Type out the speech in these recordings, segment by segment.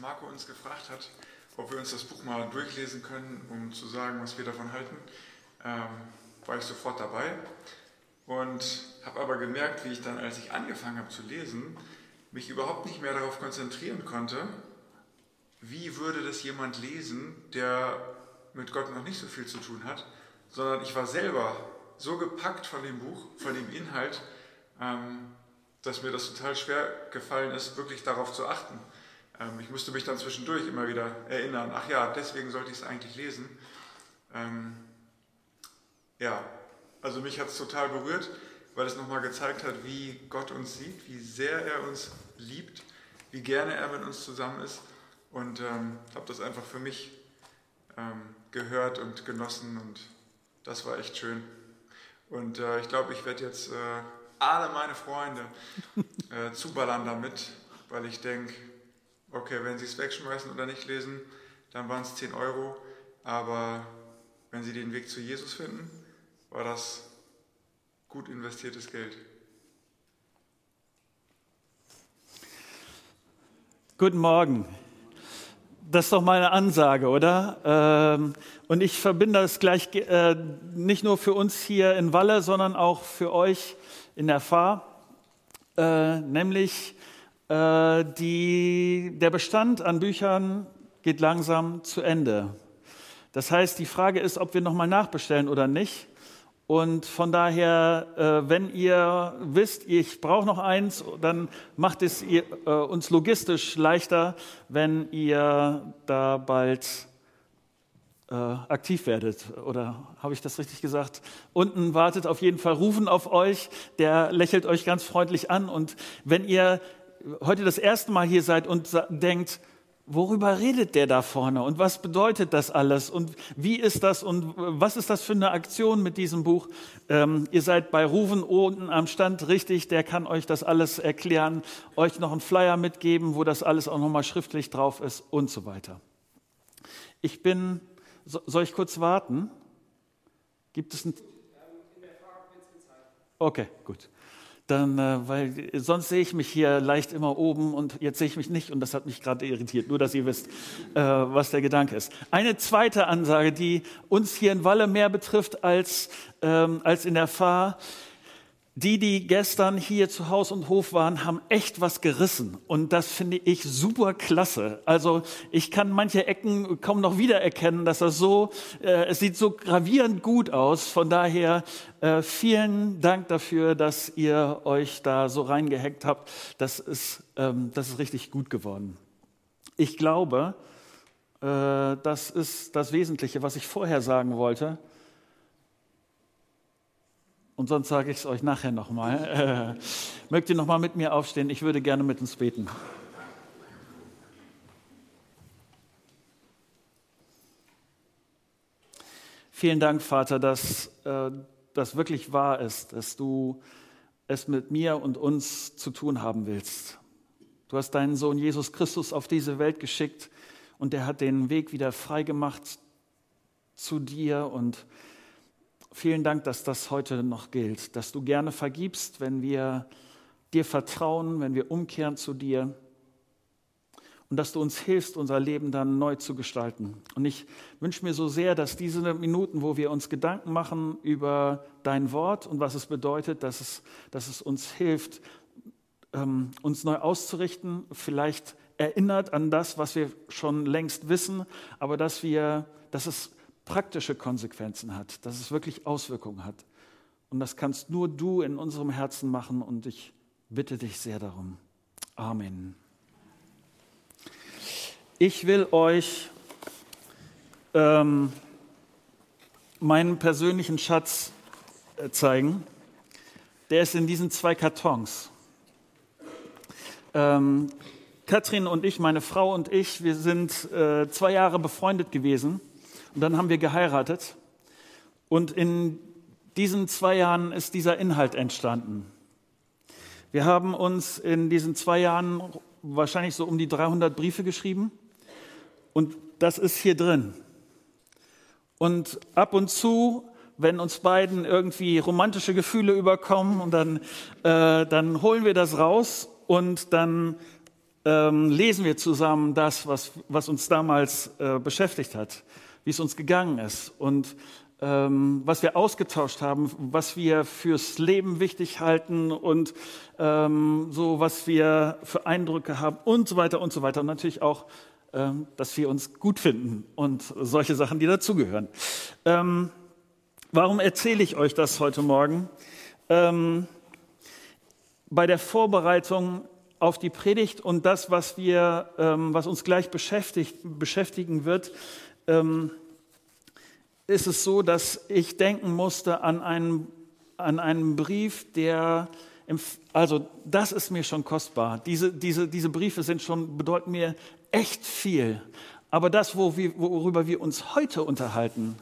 Marco uns gefragt hat, ob wir uns das Buch mal durchlesen können, um zu sagen, was wir davon halten, ähm, war ich sofort dabei und habe aber gemerkt, wie ich dann, als ich angefangen habe zu lesen, mich überhaupt nicht mehr darauf konzentrieren konnte, wie würde das jemand lesen, der mit Gott noch nicht so viel zu tun hat, sondern ich war selber so gepackt von dem Buch, von dem Inhalt, ähm, dass mir das total schwer gefallen ist, wirklich darauf zu achten. Ähm, ich musste mich dann zwischendurch immer wieder erinnern, ach ja, deswegen sollte ich es eigentlich lesen. Ähm, ja, also mich hat es total berührt, weil es nochmal gezeigt hat, wie Gott uns sieht, wie sehr er uns liebt, wie gerne er mit uns zusammen ist. Und ähm, habe das einfach für mich ähm, gehört und genossen und das war echt schön. Und äh, ich glaube, ich werde jetzt äh, alle meine Freunde äh, zuballern damit, weil ich denke, okay, wenn sie es wegschmeißen oder nicht lesen, dann waren es 10 Euro. Aber wenn sie den Weg zu Jesus finden, war das gut investiertes Geld. Guten Morgen. Das ist doch meine Ansage, oder? Ähm, und ich verbinde das gleich äh, nicht nur für uns hier in Walle, sondern auch für euch in der Fahr, äh, nämlich äh, die, der Bestand an Büchern geht langsam zu Ende. Das heißt, die Frage ist, ob wir nochmal nachbestellen oder nicht. Und von daher, äh, wenn ihr wisst, ich brauche noch eins, dann macht es ihr, äh, uns logistisch leichter, wenn ihr da bald äh, aktiv werdet. Oder habe ich das richtig gesagt? Unten wartet auf jeden Fall Rufen auf euch, der lächelt euch ganz freundlich an. Und wenn ihr heute das erste Mal hier seid und denkt, worüber redet der da vorne und was bedeutet das alles und wie ist das und was ist das für eine Aktion mit diesem Buch? Ähm, ihr seid bei Rufen unten am Stand richtig, der kann euch das alles erklären, euch noch einen Flyer mitgeben, wo das alles auch nochmal schriftlich drauf ist und so weiter. Ich bin, soll ich kurz warten? Gibt es ein... Okay, gut dann, äh, weil sonst sehe ich mich hier leicht immer oben und jetzt sehe ich mich nicht und das hat mich gerade irritiert. Nur, dass ihr wisst, äh, was der Gedanke ist. Eine zweite Ansage, die uns hier in Walle mehr betrifft als, ähm, als in der Fahr, die, die gestern hier zu Haus und Hof waren, haben echt was gerissen. Und das finde ich super klasse. Also ich kann manche Ecken kaum noch wiedererkennen, dass das so, äh, es sieht so gravierend gut aus. Von daher äh, vielen Dank dafür, dass ihr euch da so reingehackt habt. Das ist, ähm, das ist richtig gut geworden. Ich glaube, äh, das ist das Wesentliche, was ich vorher sagen wollte. Und sonst sage ich es euch nachher nochmal. Äh, mögt ihr nochmal mit mir aufstehen? Ich würde gerne mit uns beten. Vielen Dank, Vater, dass äh, das wirklich wahr ist, dass du es mit mir und uns zu tun haben willst. Du hast deinen Sohn Jesus Christus auf diese Welt geschickt und er hat den Weg wieder frei gemacht zu dir und Vielen Dank, dass das heute noch gilt, dass du gerne vergibst, wenn wir dir vertrauen, wenn wir umkehren zu dir und dass du uns hilfst, unser Leben dann neu zu gestalten. Und ich wünsche mir so sehr, dass diese Minuten, wo wir uns Gedanken machen über dein Wort und was es bedeutet, dass es, dass es uns hilft, ähm, uns neu auszurichten, vielleicht erinnert an das, was wir schon längst wissen, aber dass wir, dass es praktische Konsequenzen hat, dass es wirklich Auswirkungen hat. Und das kannst nur du in unserem Herzen machen und ich bitte dich sehr darum. Amen. Ich will euch ähm, meinen persönlichen Schatz äh, zeigen. Der ist in diesen zwei Kartons. Ähm, Katrin und ich, meine Frau und ich, wir sind äh, zwei Jahre befreundet gewesen. Und dann haben wir geheiratet. Und in diesen zwei Jahren ist dieser Inhalt entstanden. Wir haben uns in diesen zwei Jahren wahrscheinlich so um die 300 Briefe geschrieben. Und das ist hier drin. Und ab und zu, wenn uns beiden irgendwie romantische Gefühle überkommen, und dann, äh, dann holen wir das raus und dann ähm, lesen wir zusammen das, was, was uns damals äh, beschäftigt hat, wie es uns gegangen ist und ähm, was wir ausgetauscht haben, was wir fürs Leben wichtig halten und ähm, so, was wir für Eindrücke haben und so weiter und so weiter. Und natürlich auch, ähm, dass wir uns gut finden und solche Sachen, die dazugehören. Ähm, warum erzähle ich euch das heute Morgen? Ähm, bei der Vorbereitung auf die Predigt und das, was wir, ähm, was uns gleich beschäftigt, beschäftigen wird, ist es so, dass ich denken musste an einen, an einen Brief, der, also das ist mir schon kostbar. Diese, diese, diese Briefe sind schon, bedeuten mir echt viel. Aber das, worüber wir uns heute unterhalten,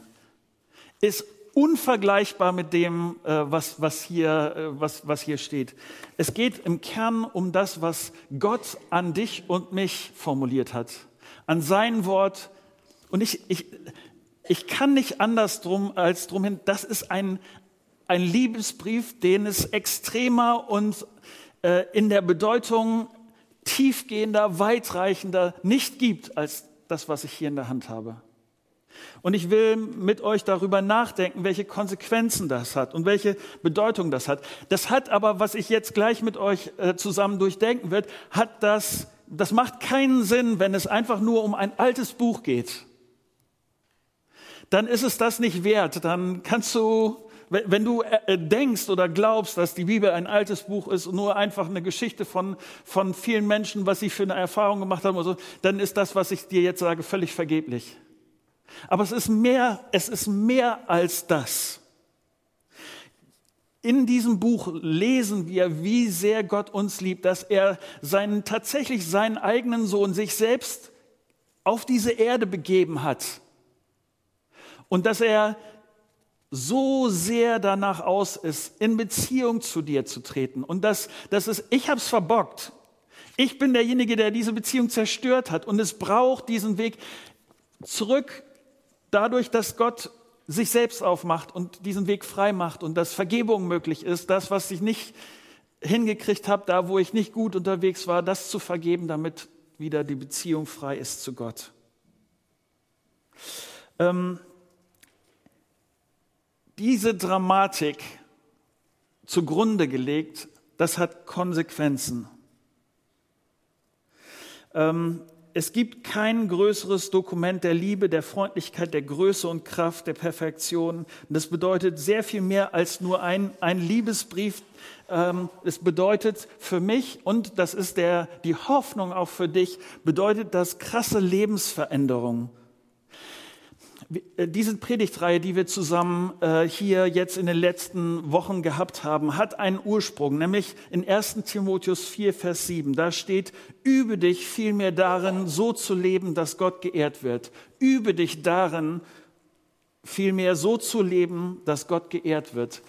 ist unvergleichbar mit dem, äh, was, was, hier, äh, was, was hier steht. Es geht im Kern um das, was Gott an dich und mich formuliert hat, an sein Wort. Und ich, ich, ich kann nicht anders drum als drum hin, das ist ein, ein Liebesbrief, den es extremer und äh, in der Bedeutung tiefgehender, weitreichender nicht gibt als das, was ich hier in der Hand habe. Und ich will mit euch darüber nachdenken, welche Konsequenzen das hat und welche Bedeutung das hat. Das hat aber, was ich jetzt gleich mit euch äh, zusammen durchdenken wird, hat das, das macht keinen Sinn, wenn es einfach nur um ein altes Buch geht dann ist es das nicht wert. Dann kannst du, wenn du äh, denkst oder glaubst, dass die Bibel ein altes Buch ist und nur einfach eine Geschichte von, von vielen Menschen, was sie für eine Erfahrung gemacht haben, oder so, dann ist das, was ich dir jetzt sage, völlig vergeblich. Aber es ist mehr, es ist mehr als das. In diesem Buch lesen wir, wie sehr Gott uns liebt, dass er seinen, tatsächlich seinen eigenen Sohn, sich selbst auf diese Erde begeben hat und dass er so sehr danach aus ist, in Beziehung zu dir zu treten. Und dass das ist, ich habe es verbockt. Ich bin derjenige, der diese Beziehung zerstört hat. Und es braucht diesen Weg zurück, dadurch, dass Gott sich selbst aufmacht und diesen Weg frei macht und dass Vergebung möglich ist, das, was ich nicht hingekriegt habe, da wo ich nicht gut unterwegs war, das zu vergeben, damit wieder die Beziehung frei ist zu Gott. Ähm, diese Dramatik zugrunde gelegt, das hat Konsequenzen. Ähm, es gibt kein größeres Dokument der Liebe, der Freundlichkeit, der Größe und Kraft, der Perfektion. Das bedeutet sehr viel mehr als nur ein, ein Liebesbrief. Ähm, es bedeutet für mich, und das ist der, die Hoffnung auch für dich, bedeutet das krasse Lebensveränderung äh, diese Predigtreihe, die wir zusammen äh, hier jetzt in den letzten Wochen gehabt haben, hat einen Ursprung, nämlich in 1 Timotheus 4, Vers 7. Da steht, übe dich vielmehr darin, so zu leben, dass Gott geehrt wird. Übe dich darin, vielmehr so zu leben, dass Gott geehrt wird.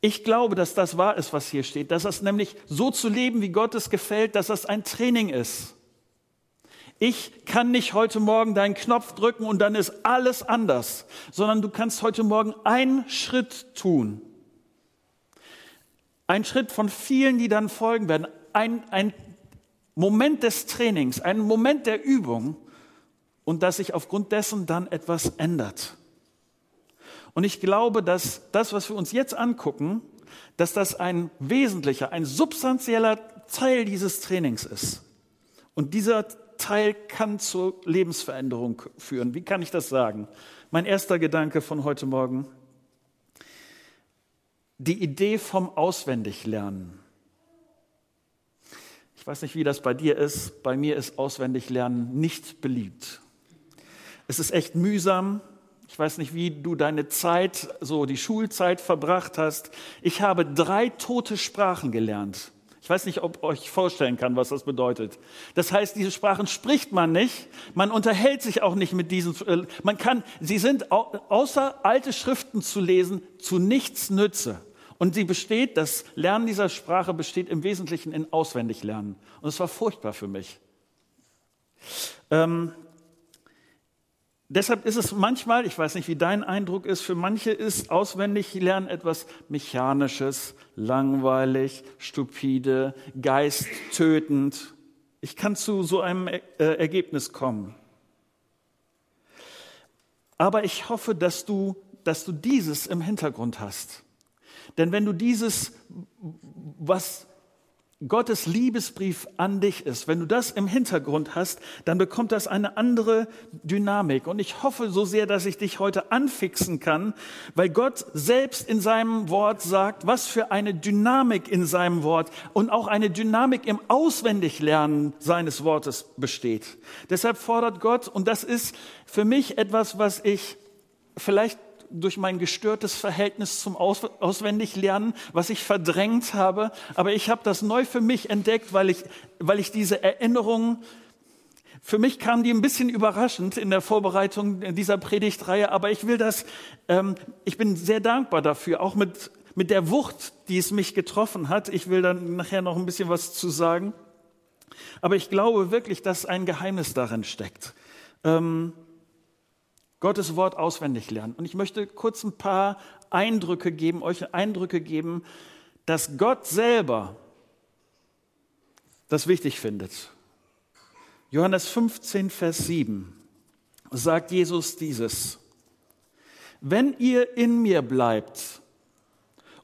Ich glaube, dass das wahr ist, was hier steht, dass das nämlich so zu leben, wie Gott es gefällt, dass das ein Training ist. Ich kann nicht heute Morgen deinen Knopf drücken und dann ist alles anders, sondern du kannst heute Morgen einen Schritt tun. Ein Schritt von vielen, die dann folgen werden. Ein, ein Moment des Trainings, ein Moment der Übung und dass sich aufgrund dessen dann etwas ändert. Und ich glaube, dass das, was wir uns jetzt angucken, dass das ein wesentlicher, ein substanzieller Teil dieses Trainings ist. Und dieser Teil kann zur Lebensveränderung führen. Wie kann ich das sagen? Mein erster Gedanke von heute Morgen. Die Idee vom Auswendiglernen. Ich weiß nicht, wie das bei dir ist. Bei mir ist Auswendiglernen nicht beliebt. Es ist echt mühsam. Ich weiß nicht, wie du deine Zeit, so die Schulzeit verbracht hast. Ich habe drei tote Sprachen gelernt. Ich weiß nicht, ob euch vorstellen kann, was das bedeutet. Das heißt, diese Sprachen spricht man nicht, man unterhält sich auch nicht mit diesen, äh, man kann, sie sind außer alte Schriften zu lesen zu nichts nütze. Und sie besteht, das Lernen dieser Sprache besteht im Wesentlichen in Auswendiglernen. Und es war furchtbar für mich. Ähm, Deshalb ist es manchmal, ich weiß nicht, wie dein Eindruck ist, für manche ist auswendig lernen etwas Mechanisches, langweilig, stupide, geisttötend. Ich kann zu so einem äh, Ergebnis kommen. Aber ich hoffe, dass du, dass du dieses im Hintergrund hast. Denn wenn du dieses, was Gottes Liebesbrief an dich ist, wenn du das im Hintergrund hast, dann bekommt das eine andere Dynamik. Und ich hoffe so sehr, dass ich dich heute anfixen kann, weil Gott selbst in seinem Wort sagt, was für eine Dynamik in seinem Wort und auch eine Dynamik im Auswendiglernen seines Wortes besteht. Deshalb fordert Gott, und das ist für mich etwas, was ich vielleicht durch mein gestörtes Verhältnis zum Aus Auswendiglernen, was ich verdrängt habe. Aber ich habe das neu für mich entdeckt, weil ich, weil ich diese Erinnerung für mich kam die ein bisschen überraschend in der Vorbereitung dieser Predigtreihe, aber ich will das, ähm, ich bin sehr dankbar dafür, auch mit, mit der Wucht, die es mich getroffen hat. Ich will dann nachher noch ein bisschen was zu sagen. Aber ich glaube wirklich, dass ein Geheimnis darin steckt. Ähm, Gottes Wort auswendig lernen. Und ich möchte kurz ein paar Eindrücke geben, euch Eindrücke geben, dass Gott selber das wichtig findet. Johannes 15, Vers 7 sagt Jesus dieses. Wenn ihr in mir bleibt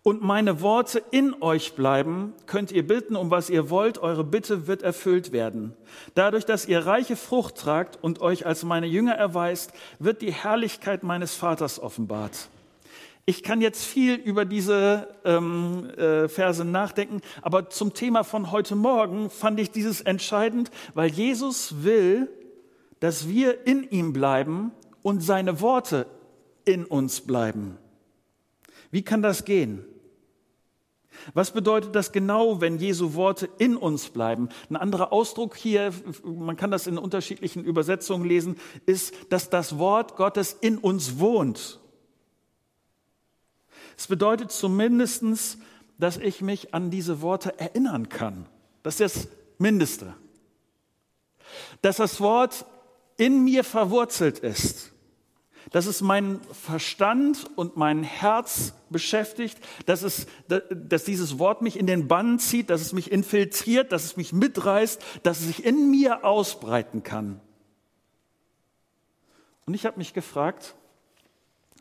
und meine Worte in euch bleiben, könnt ihr bitten, um was ihr wollt, eure Bitte wird erfüllt werden. Dadurch, dass ihr reiche Frucht tragt und euch als meine Jünger erweist, wird die Herrlichkeit meines Vaters offenbart. Ich kann jetzt viel über diese ähm, äh, Verse nachdenken, aber zum Thema von heute Morgen fand ich dieses entscheidend, weil Jesus will, dass wir in ihm bleiben und seine Worte in uns bleiben. Wie kann das gehen? Was bedeutet das genau, wenn Jesu Worte in uns bleiben? Ein anderer Ausdruck hier, man kann das in unterschiedlichen Übersetzungen lesen, ist, dass das Wort Gottes in uns wohnt. Es bedeutet zumindestens, dass ich mich an diese Worte erinnern kann. Das ist das Mindeste. Dass das Wort in mir verwurzelt ist dass es meinen Verstand und mein Herz beschäftigt, dass, es, dass dieses Wort mich in den Bann zieht, dass es mich infiltriert, dass es mich mitreißt, dass es sich in mir ausbreiten kann. Und ich habe mich gefragt,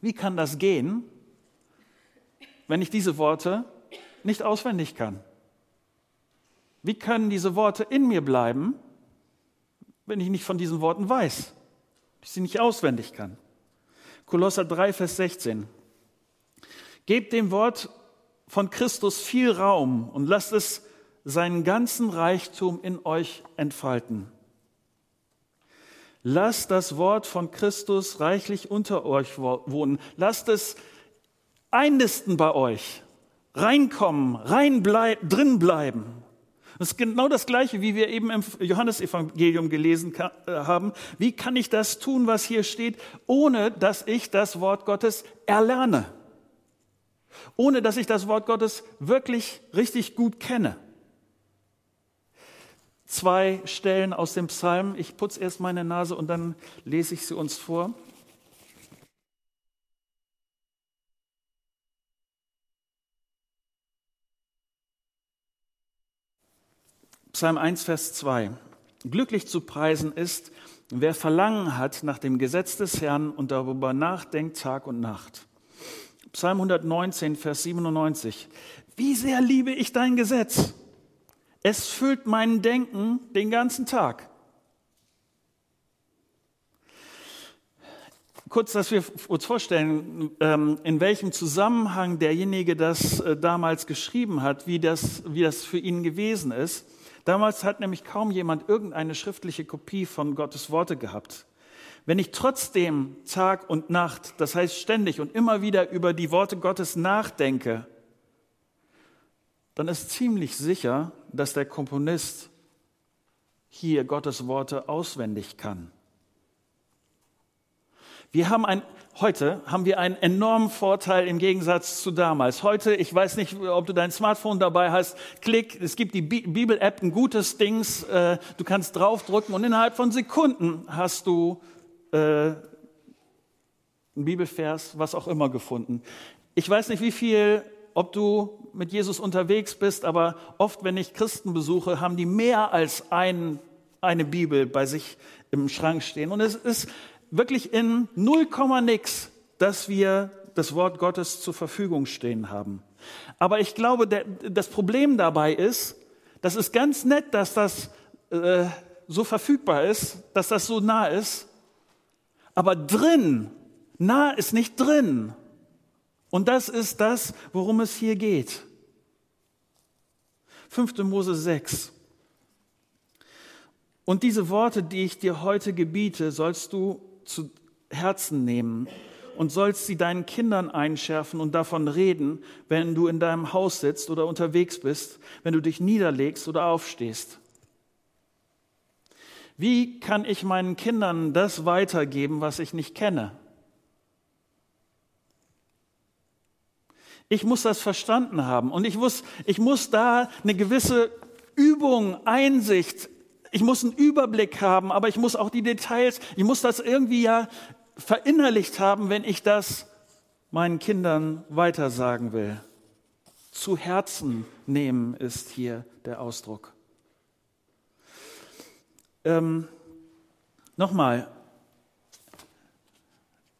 wie kann das gehen, wenn ich diese Worte nicht auswendig kann? Wie können diese Worte in mir bleiben, wenn ich nicht von diesen Worten weiß, ich sie nicht auswendig kann? Kolosser 3, Vers 16. Gebt dem Wort von Christus viel Raum und lasst es seinen ganzen Reichtum in euch entfalten. Lasst das Wort von Christus reichlich unter euch wohnen. Lasst es einnisten bei euch, reinkommen, rein bleib, drin bleiben. Das ist genau das Gleiche, wie wir eben im Johannesevangelium gelesen äh, haben. Wie kann ich das tun, was hier steht, ohne dass ich das Wort Gottes erlerne? Ohne dass ich das Wort Gottes wirklich richtig gut kenne? Zwei Stellen aus dem Psalm. Ich putze erst meine Nase und dann lese ich sie uns vor. Psalm 1, Vers 2. Glücklich zu preisen ist, wer Verlangen hat nach dem Gesetz des Herrn und darüber nachdenkt Tag und Nacht. Psalm 119, Vers 97. Wie sehr liebe ich dein Gesetz. Es füllt mein Denken den ganzen Tag. Kurz, dass wir uns vorstellen, ähm, in welchem Zusammenhang derjenige das äh, damals geschrieben hat, wie das, wie das für ihn gewesen ist. Damals hat nämlich kaum jemand irgendeine schriftliche Kopie von Gottes Worte gehabt. Wenn ich trotzdem Tag und Nacht, das heißt ständig und immer wieder über die Worte Gottes nachdenke, dann ist ziemlich sicher, dass der Komponist hier Gottes Worte auswendig kann. Wir haben ein, heute haben wir einen enormen Vorteil im Gegensatz zu damals. Heute, ich weiß nicht, ob du dein Smartphone dabei hast, klick, es gibt die Bibel-App, ein gutes Dings, äh, du kannst draufdrücken und innerhalb von Sekunden hast du äh, einen Bibelvers, was auch immer gefunden. Ich weiß nicht, wie viel ob du mit Jesus unterwegs bist, aber oft, wenn ich Christen besuche, haben die mehr als ein, eine Bibel bei sich im Schrank stehen. Und es ist wirklich in 0, nix, dass wir das Wort Gottes zur Verfügung stehen haben. Aber ich glaube, der, das Problem dabei ist, das ist ganz nett, dass das äh, so verfügbar ist, dass das so nah ist. Aber drin, nah ist nicht drin. Und das ist das, worum es hier geht. 5. Mose 6. Und diese Worte, die ich dir heute gebiete, sollst du zu Herzen nehmen und sollst sie deinen Kindern einschärfen und davon reden, wenn du in deinem Haus sitzt oder unterwegs bist, wenn du dich niederlegst oder aufstehst. Wie kann ich meinen Kindern das weitergeben, was ich nicht kenne? Ich muss das verstanden haben und ich muss, ich muss da eine gewisse Übung, Einsicht, ich muss einen Überblick haben, aber ich muss auch die Details, ich muss das irgendwie ja verinnerlicht haben, wenn ich das meinen Kindern weitersagen will. Zu Herzen nehmen ist hier der Ausdruck. Ähm, Nochmal,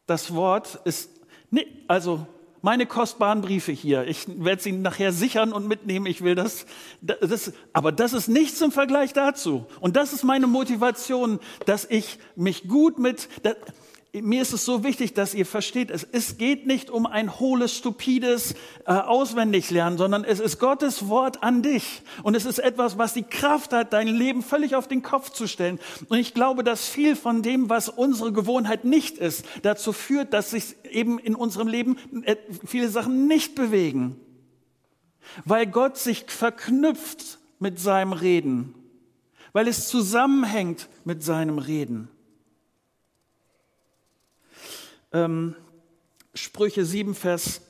das Wort ist, nee, also meine kostbaren Briefe hier, ich werde sie nachher sichern und mitnehmen, ich will das, das, aber das ist nichts im Vergleich dazu. Und das ist meine Motivation, dass ich mich gut mit, mir ist es so wichtig, dass ihr versteht, es, es geht nicht um ein hohles, stupides äh, Auswendiglernen, sondern es ist Gottes Wort an dich. Und es ist etwas, was die Kraft hat, dein Leben völlig auf den Kopf zu stellen. Und ich glaube, dass viel von dem, was unsere Gewohnheit nicht ist, dazu führt, dass sich eben in unserem Leben äh, viele Sachen nicht bewegen. Weil Gott sich verknüpft mit seinem Reden. Weil es zusammenhängt mit seinem Reden. Ähm, Sprüche 7, Vers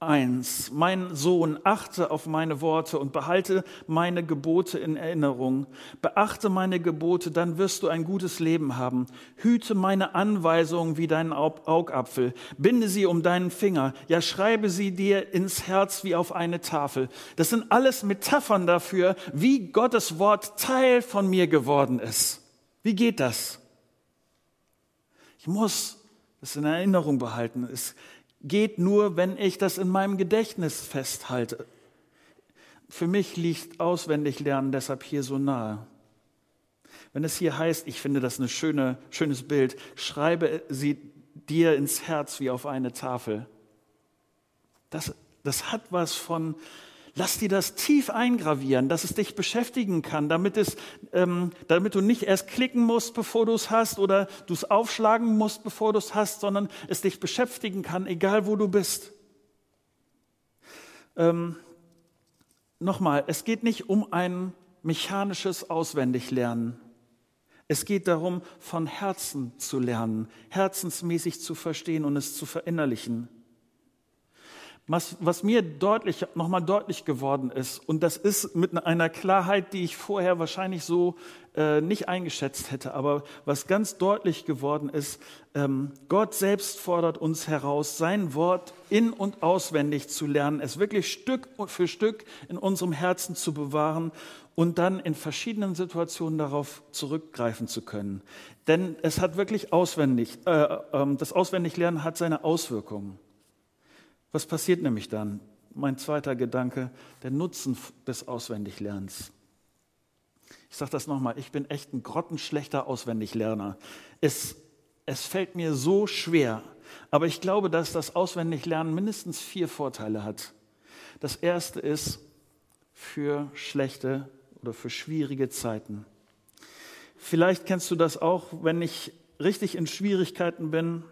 1. Mein Sohn, achte auf meine Worte und behalte meine Gebote in Erinnerung. Beachte meine Gebote, dann wirst du ein gutes Leben haben. Hüte meine Anweisungen wie deinen Augapfel. Binde sie um deinen Finger. Ja, schreibe sie dir ins Herz wie auf eine Tafel. Das sind alles Metaphern dafür, wie Gottes Wort Teil von mir geworden ist. Wie geht das? Ich muss es in Erinnerung behalten. Es geht nur, wenn ich das in meinem Gedächtnis festhalte. Für mich liegt auswendig lernen deshalb hier so nahe. Wenn es hier heißt, ich finde das ein schöne, schönes Bild, schreibe sie dir ins Herz wie auf eine Tafel. Das, das hat was von Lass dir das tief eingravieren, dass es dich beschäftigen kann, damit, es, ähm, damit du nicht erst klicken musst, bevor du es hast, oder du es aufschlagen musst, bevor du es hast, sondern es dich beschäftigen kann, egal wo du bist. Ähm, Nochmal, es geht nicht um ein mechanisches Auswendiglernen. Es geht darum, von Herzen zu lernen, herzensmäßig zu verstehen und es zu verinnerlichen. Was, was mir deutlich, nochmal deutlich geworden ist, und das ist mit einer Klarheit, die ich vorher wahrscheinlich so äh, nicht eingeschätzt hätte, aber was ganz deutlich geworden ist, ähm, Gott selbst fordert uns heraus, sein Wort in und auswendig zu lernen, es wirklich Stück für Stück in unserem Herzen zu bewahren und dann in verschiedenen Situationen darauf zurückgreifen zu können. Denn es hat wirklich auswendig, äh, äh, das Auswendiglernen hat seine Auswirkungen. Was passiert nämlich dann? Mein zweiter Gedanke, der Nutzen des Auswendiglernens. Ich sage das nochmal, ich bin echt ein grottenschlechter Auswendiglerner. Es, es fällt mir so schwer, aber ich glaube, dass das Auswendiglernen mindestens vier Vorteile hat. Das erste ist für schlechte oder für schwierige Zeiten. Vielleicht kennst du das auch, wenn ich richtig in Schwierigkeiten bin,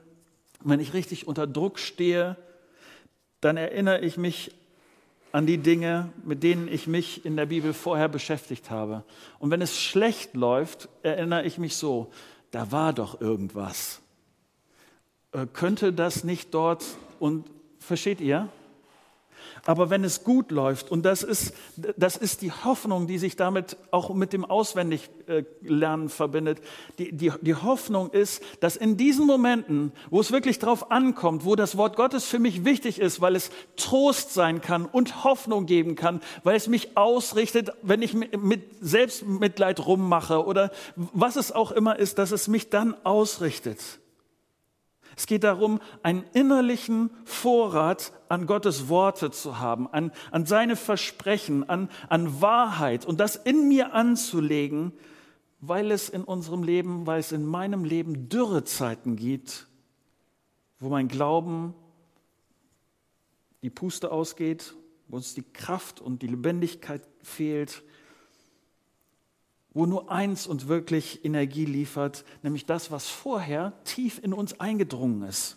wenn ich richtig unter Druck stehe, dann erinnere ich mich an die Dinge, mit denen ich mich in der Bibel vorher beschäftigt habe. Und wenn es schlecht läuft, erinnere ich mich so, da war doch irgendwas. Äh, könnte das nicht dort und versteht ihr? Aber wenn es gut läuft, und das ist, das ist die Hoffnung, die sich damit auch mit dem Auswendiglernen verbindet, die, die, die Hoffnung ist, dass in diesen Momenten, wo es wirklich drauf ankommt, wo das Wort Gottes für mich wichtig ist, weil es Trost sein kann und Hoffnung geben kann, weil es mich ausrichtet, wenn ich mit Selbstmitleid rummache oder was es auch immer ist, dass es mich dann ausrichtet. Es geht darum, einen innerlichen Vorrat an Gottes Worte zu haben, an, an seine Versprechen, an, an Wahrheit und das in mir anzulegen, weil es in unserem Leben, weil es in meinem Leben Dürrezeiten gibt, wo mein Glauben die Puste ausgeht, wo uns die Kraft und die Lebendigkeit fehlt, wo nur eins uns wirklich Energie liefert, nämlich das, was vorher tief in uns eingedrungen ist.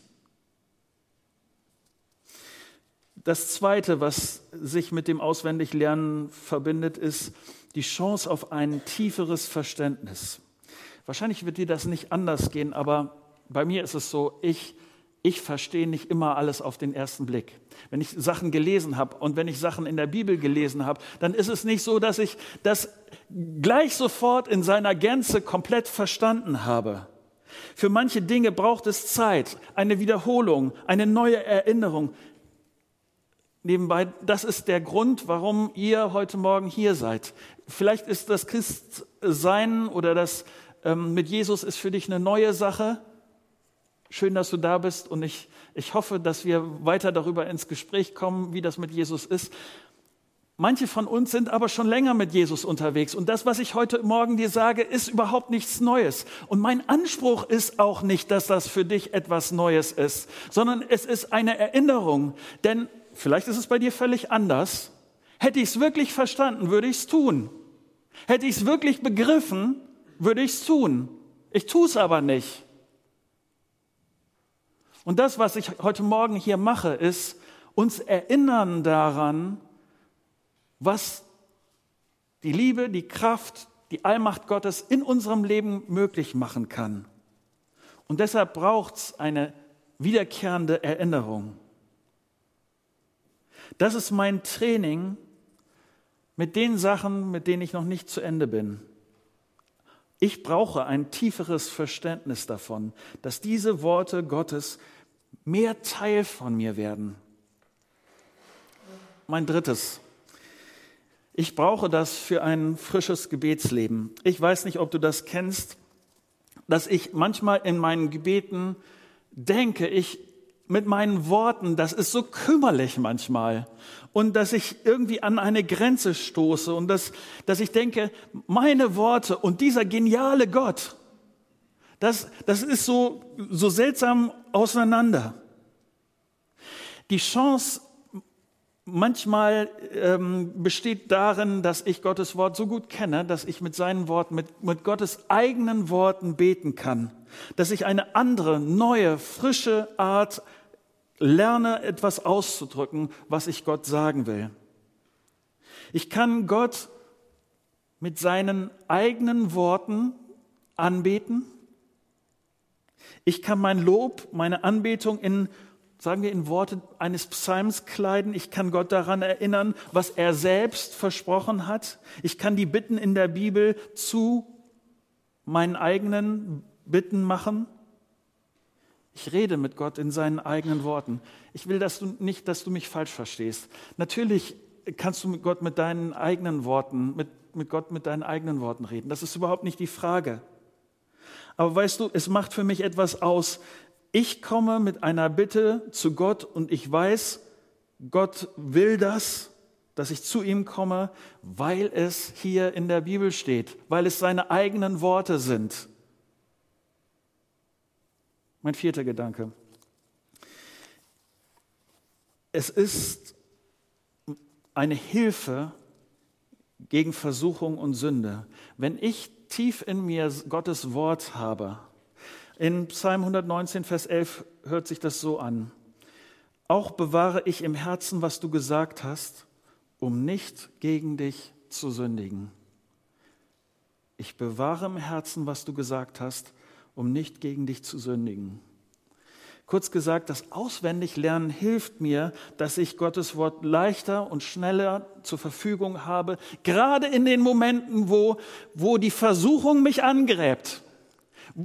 Das Zweite, was sich mit dem Auswendiglernen verbindet, ist die Chance auf ein tieferes Verständnis. Wahrscheinlich wird dir das nicht anders gehen, aber bei mir ist es so, ich ich verstehe nicht immer alles auf den ersten Blick. Wenn ich Sachen gelesen habe und wenn ich Sachen in der Bibel gelesen habe, dann ist es nicht so, dass ich das gleich sofort in seiner Gänze komplett verstanden habe. Für manche Dinge braucht es Zeit, eine Wiederholung, eine neue Erinnerung. Nebenbei, das ist der Grund, warum ihr heute Morgen hier seid. Vielleicht ist das Christsein oder das ähm, mit Jesus ist für dich eine neue Sache. Schön, dass du da bist und ich, ich hoffe, dass wir weiter darüber ins Gespräch kommen, wie das mit Jesus ist. Manche von uns sind aber schon länger mit Jesus unterwegs und das, was ich heute Morgen dir sage, ist überhaupt nichts Neues. Und mein Anspruch ist auch nicht, dass das für dich etwas Neues ist, sondern es ist eine Erinnerung. Denn vielleicht ist es bei dir völlig anders. Hätte ich es wirklich verstanden, würde ich es tun. Hätte ich es wirklich begriffen, würde ich es tun. Ich tue es aber nicht. Und das, was ich heute Morgen hier mache, ist uns erinnern daran, was die Liebe, die Kraft, die Allmacht Gottes in unserem Leben möglich machen kann. Und deshalb braucht es eine wiederkehrende Erinnerung. Das ist mein Training mit den Sachen, mit denen ich noch nicht zu Ende bin. Ich brauche ein tieferes Verständnis davon, dass diese Worte Gottes mehr Teil von mir werden. Mein drittes. Ich brauche das für ein frisches Gebetsleben. Ich weiß nicht, ob du das kennst, dass ich manchmal in meinen Gebeten denke, ich mit meinen Worten, das ist so kümmerlich manchmal. Und dass ich irgendwie an eine Grenze stoße und dass, dass ich denke, meine Worte und dieser geniale Gott, das, das ist so, so seltsam auseinander. Die Chance manchmal ähm, besteht darin, dass ich Gottes Wort so gut kenne, dass ich mit seinen Worten, mit, mit Gottes eigenen Worten beten kann. Dass ich eine andere, neue, frische Art lerne, etwas auszudrücken, was ich Gott sagen will. Ich kann Gott mit seinen eigenen Worten anbeten ich kann mein Lob, meine Anbetung in, sagen wir, in Worte eines Psalms kleiden. Ich kann Gott daran erinnern, was er selbst versprochen hat. Ich kann die Bitten in der Bibel zu meinen eigenen Bitten machen. Ich rede mit Gott in seinen eigenen Worten. Ich will dass du nicht, dass du mich falsch verstehst. Natürlich kannst du mit Gott mit deinen eigenen Worten, mit, mit Gott mit deinen eigenen Worten reden. Das ist überhaupt nicht die Frage. Aber weißt du, es macht für mich etwas aus. Ich komme mit einer Bitte zu Gott und ich weiß, Gott will das, dass ich zu ihm komme, weil es hier in der Bibel steht, weil es seine eigenen Worte sind. Mein vierter Gedanke. Es ist eine Hilfe gegen Versuchung und Sünde. Wenn ich tief in mir Gottes Wort habe. In Psalm 119, Vers 11 hört sich das so an. Auch bewahre ich im Herzen, was du gesagt hast, um nicht gegen dich zu sündigen. Ich bewahre im Herzen, was du gesagt hast, um nicht gegen dich zu sündigen. Kurz gesagt, das Auswendiglernen hilft mir, dass ich Gottes Wort leichter und schneller zur Verfügung habe, gerade in den Momenten, wo, wo die Versuchung mich angräbt.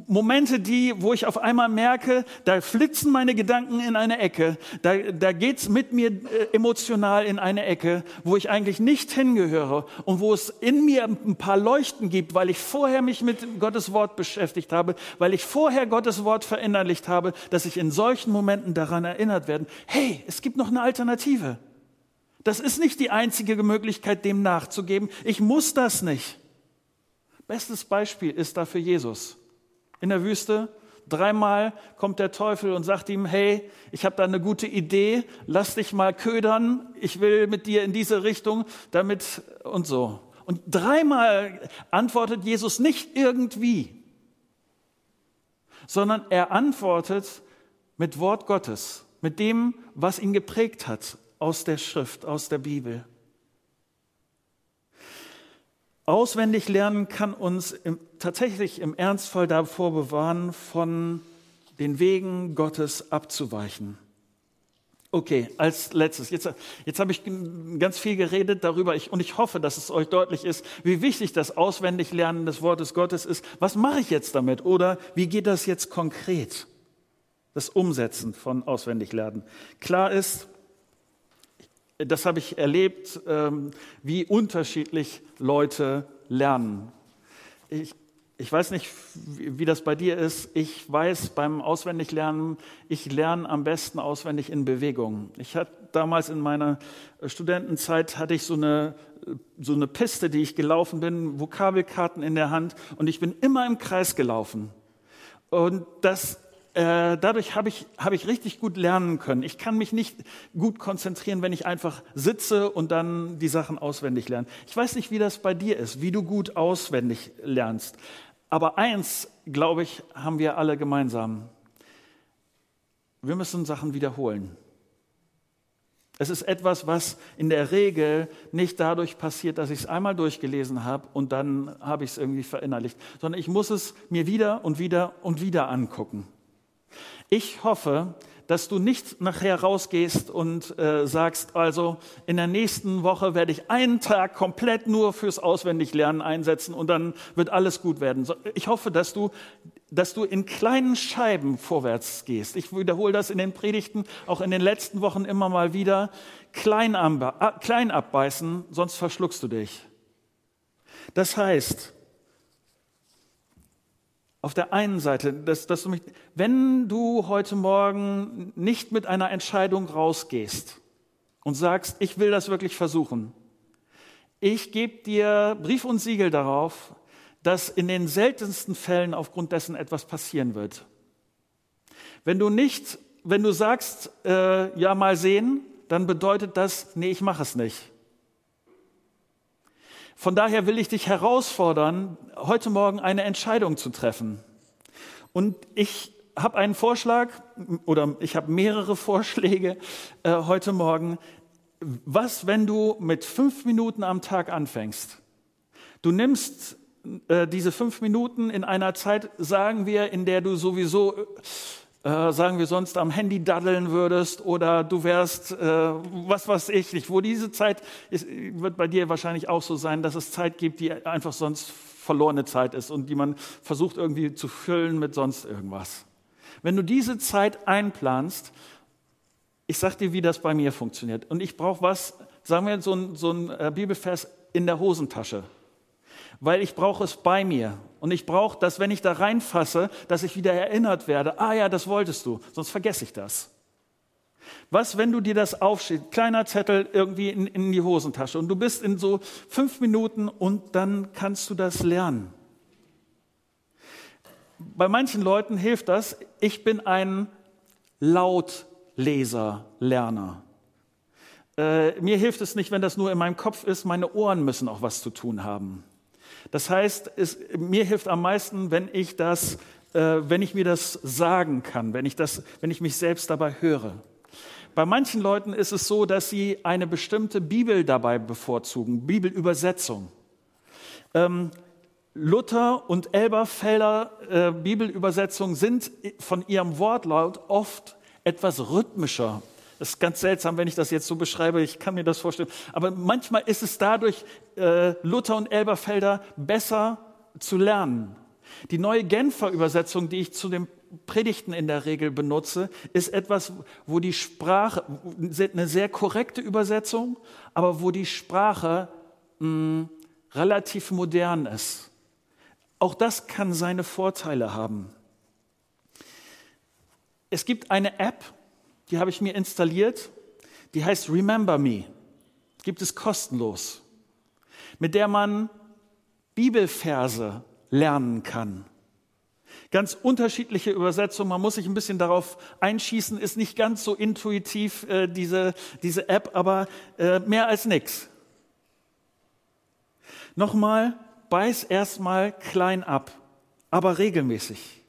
Momente, die, wo ich auf einmal merke, da flitzen meine Gedanken in eine Ecke, da, da geht's mit mir äh, emotional in eine Ecke, wo ich eigentlich nicht hingehöre und wo es in mir ein paar Leuchten gibt, weil ich vorher mich mit Gottes Wort beschäftigt habe, weil ich vorher Gottes Wort verinnerlicht habe, dass ich in solchen Momenten daran erinnert werde, hey, es gibt noch eine Alternative. Das ist nicht die einzige Möglichkeit, dem nachzugeben. Ich muss das nicht. Bestes Beispiel ist dafür Jesus in der Wüste. Dreimal kommt der Teufel und sagt ihm, hey, ich habe da eine gute Idee, lass dich mal ködern, ich will mit dir in diese Richtung, damit und so. Und dreimal antwortet Jesus nicht irgendwie, sondern er antwortet mit Wort Gottes, mit dem, was ihn geprägt hat aus der Schrift, aus der Bibel. Auswendig lernen kann uns im, tatsächlich im Ernstfall davor bewahren, von den Wegen Gottes abzuweichen. Okay, als letztes. Jetzt, jetzt habe ich ganz viel geredet darüber ich, und ich hoffe, dass es euch deutlich ist, wie wichtig das Auswendiglernen des Wortes Gottes ist. Was mache ich jetzt damit? Oder wie geht das jetzt konkret? Das Umsetzen von Auswendiglernen. Klar ist, das habe ich erlebt, ähm, wie unterschiedlich Leute lernen. Ich, ich weiß nicht, wie das bei dir ist. Ich weiß beim Auswendiglernen, ich lerne am besten auswendig in Bewegung. Ich hatte damals in meiner Studentenzeit hatte ich so eine so eine Piste, die ich gelaufen bin, Vokabelkarten in der Hand und ich bin immer im Kreis gelaufen. Und das äh, dadurch habe ich, hab ich richtig gut lernen können. Ich kann mich nicht gut konzentrieren, wenn ich einfach sitze und dann die Sachen auswendig lerne. Ich weiß nicht, wie das bei dir ist, wie du gut auswendig lernst. Aber eins, glaube ich, haben wir alle gemeinsam. Wir müssen Sachen wiederholen. Es ist etwas, was in der Regel nicht dadurch passiert, dass ich es einmal durchgelesen habe und dann habe ich es irgendwie verinnerlicht, sondern ich muss es mir wieder und wieder und wieder angucken. Ich hoffe, dass du nicht nachher rausgehst und äh, sagst, also in der nächsten Woche werde ich einen Tag komplett nur fürs Auswendiglernen einsetzen und dann wird alles gut werden. Ich hoffe, dass du, dass du in kleinen Scheiben vorwärts gehst. Ich wiederhole das in den Predigten, auch in den letzten Wochen immer mal wieder. Klein, klein abbeißen, sonst verschluckst du dich. Das heißt, auf der einen Seite, dass, dass du mich, wenn du heute Morgen nicht mit einer Entscheidung rausgehst und sagst, ich will das wirklich versuchen, ich gebe dir Brief und Siegel darauf, dass in den seltensten Fällen aufgrund dessen etwas passieren wird. Wenn du nicht, wenn du sagst, äh, ja mal sehen, dann bedeutet das, nee, ich mache es nicht. Von daher will ich dich herausfordern, heute Morgen eine Entscheidung zu treffen. Und ich habe einen Vorschlag oder ich habe mehrere Vorschläge äh, heute Morgen. Was, wenn du mit fünf Minuten am Tag anfängst? Du nimmst äh, diese fünf Minuten in einer Zeit, sagen wir, in der du sowieso äh, sagen wir sonst am Handy daddeln würdest oder du wärst, äh, was weiß ich nicht, wo diese Zeit ist, wird bei dir wahrscheinlich auch so sein, dass es Zeit gibt, die einfach sonst verlorene Zeit ist und die man versucht irgendwie zu füllen mit sonst irgendwas. Wenn du diese Zeit einplanst, ich sag dir, wie das bei mir funktioniert. Und ich brauche was, sagen wir so ein, so ein äh, Bibelvers in der Hosentasche weil ich brauche es bei mir. Und ich brauche, dass wenn ich da reinfasse, dass ich wieder erinnert werde, ah ja, das wolltest du, sonst vergesse ich das. Was, wenn du dir das aufschreibst, kleiner Zettel irgendwie in, in die Hosentasche und du bist in so fünf Minuten und dann kannst du das lernen. Bei manchen Leuten hilft das. Ich bin ein Lautleser, Lerner. Äh, mir hilft es nicht, wenn das nur in meinem Kopf ist. Meine Ohren müssen auch was zu tun haben. Das heißt, es, mir hilft am meisten, wenn ich das, äh, wenn ich mir das sagen kann, wenn ich das, wenn ich mich selbst dabei höre. Bei manchen Leuten ist es so, dass sie eine bestimmte Bibel dabei bevorzugen, Bibelübersetzung. Ähm, Luther und Elberfelder äh, Bibelübersetzungen sind von ihrem Wortlaut oft etwas rhythmischer. Das ist ganz seltsam, wenn ich das jetzt so beschreibe. Ich kann mir das vorstellen. Aber manchmal ist es dadurch, äh, Luther und Elberfelder besser zu lernen. Die neue Genfer Übersetzung, die ich zu den Predigten in der Regel benutze, ist etwas, wo die Sprache, eine sehr korrekte Übersetzung, aber wo die Sprache mh, mm, relativ modern ist. Auch das kann seine Vorteile haben. Es gibt eine App, die habe ich mir installiert, die heißt Remember Me. Gibt es kostenlos, mit der man Bibelverse lernen kann. Ganz unterschiedliche Übersetzungen, man muss sich ein bisschen darauf einschießen, ist nicht ganz so intuitiv, äh, diese, diese App, aber äh, mehr als nichts. Nochmal, beiß erstmal klein ab, aber regelmäßig.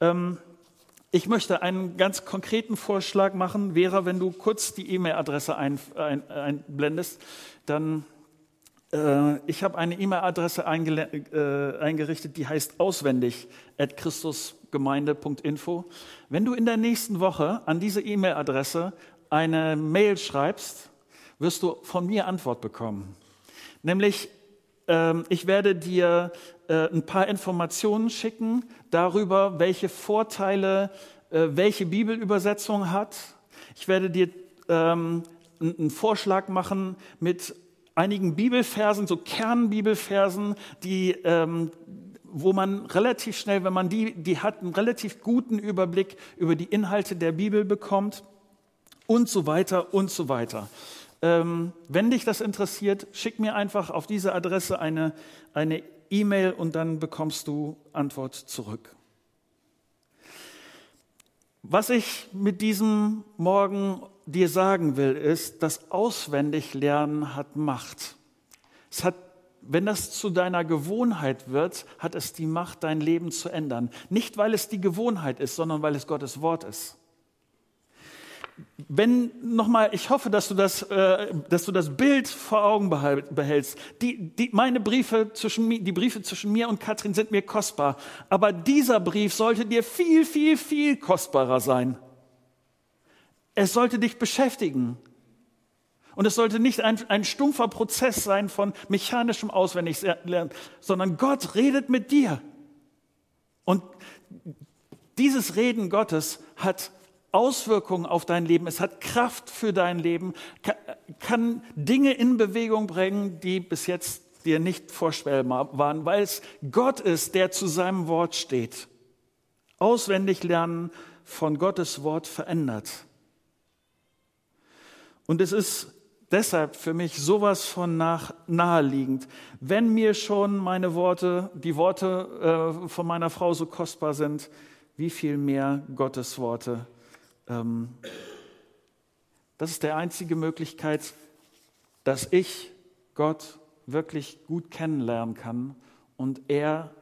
Ähm, ich möchte einen ganz konkreten Vorschlag machen. Vera, wenn du kurz die E-Mail-Adresse ein, ein, einblendest, dann äh, ich habe eine E-Mail-Adresse äh, eingerichtet, die heißt auswendig at christusgemeinde.info. Wenn du in der nächsten Woche an diese E-Mail-Adresse eine Mail schreibst, wirst du von mir Antwort bekommen. Nämlich ähm, ich werde dir äh, ein paar Informationen schicken darüber, welche Vorteile äh, welche Bibelübersetzung hat. Ich werde dir ähm, einen Vorschlag machen mit einigen Bibelversen, so Kernbibelversen, die, ähm, wo man relativ schnell, wenn man die, die hat, einen relativ guten Überblick über die Inhalte der Bibel bekommt und so weiter und so weiter. Ähm, wenn dich das interessiert, schick mir einfach auf diese Adresse eine eine E-Mail und dann bekommst du Antwort zurück. Was ich mit diesem Morgen dir sagen will, ist, dass Auswendiglernen hat Macht. Es hat, wenn das zu deiner Gewohnheit wird, hat es die Macht, dein Leben zu ändern. Nicht, weil es die Gewohnheit ist, sondern weil es Gottes Wort ist wenn nochmal, ich hoffe, dass du das, äh, dass du das Bild vor Augen behältst. Die, die, meine Briefe zwischen die Briefe zwischen mir und Katrin sind mir kostbar, aber dieser Brief sollte dir viel, viel, viel kostbarer sein. Es sollte dich beschäftigen. Und es sollte nicht ein, ein stumpfer Prozess sein von mechanischem Auswendiglernen, sondern Gott redet mit dir. Und dieses Reden Gottes hat Auswirkungen auf dein Leben, es hat Kraft für dein Leben, kann Dinge in Bewegung bringen, die bis jetzt dir nicht vorstellbar waren, weil es Gott ist, der zu seinem Wort steht. Auswendig lernen von Gottes Wort verändert. Und es ist deshalb für mich sowas von nach, naheliegend. Wenn mir schon meine Worte, die Worte äh, von meiner Frau so kostbar sind, wie viel mehr Gottes Worte ähm, das ist die einzige Möglichkeit, dass ich Gott wirklich gut kennenlernen kann und er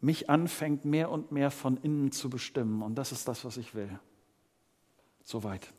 mich anfängt, mehr und mehr von innen zu bestimmen. Und das ist das, was ich will. Soweit.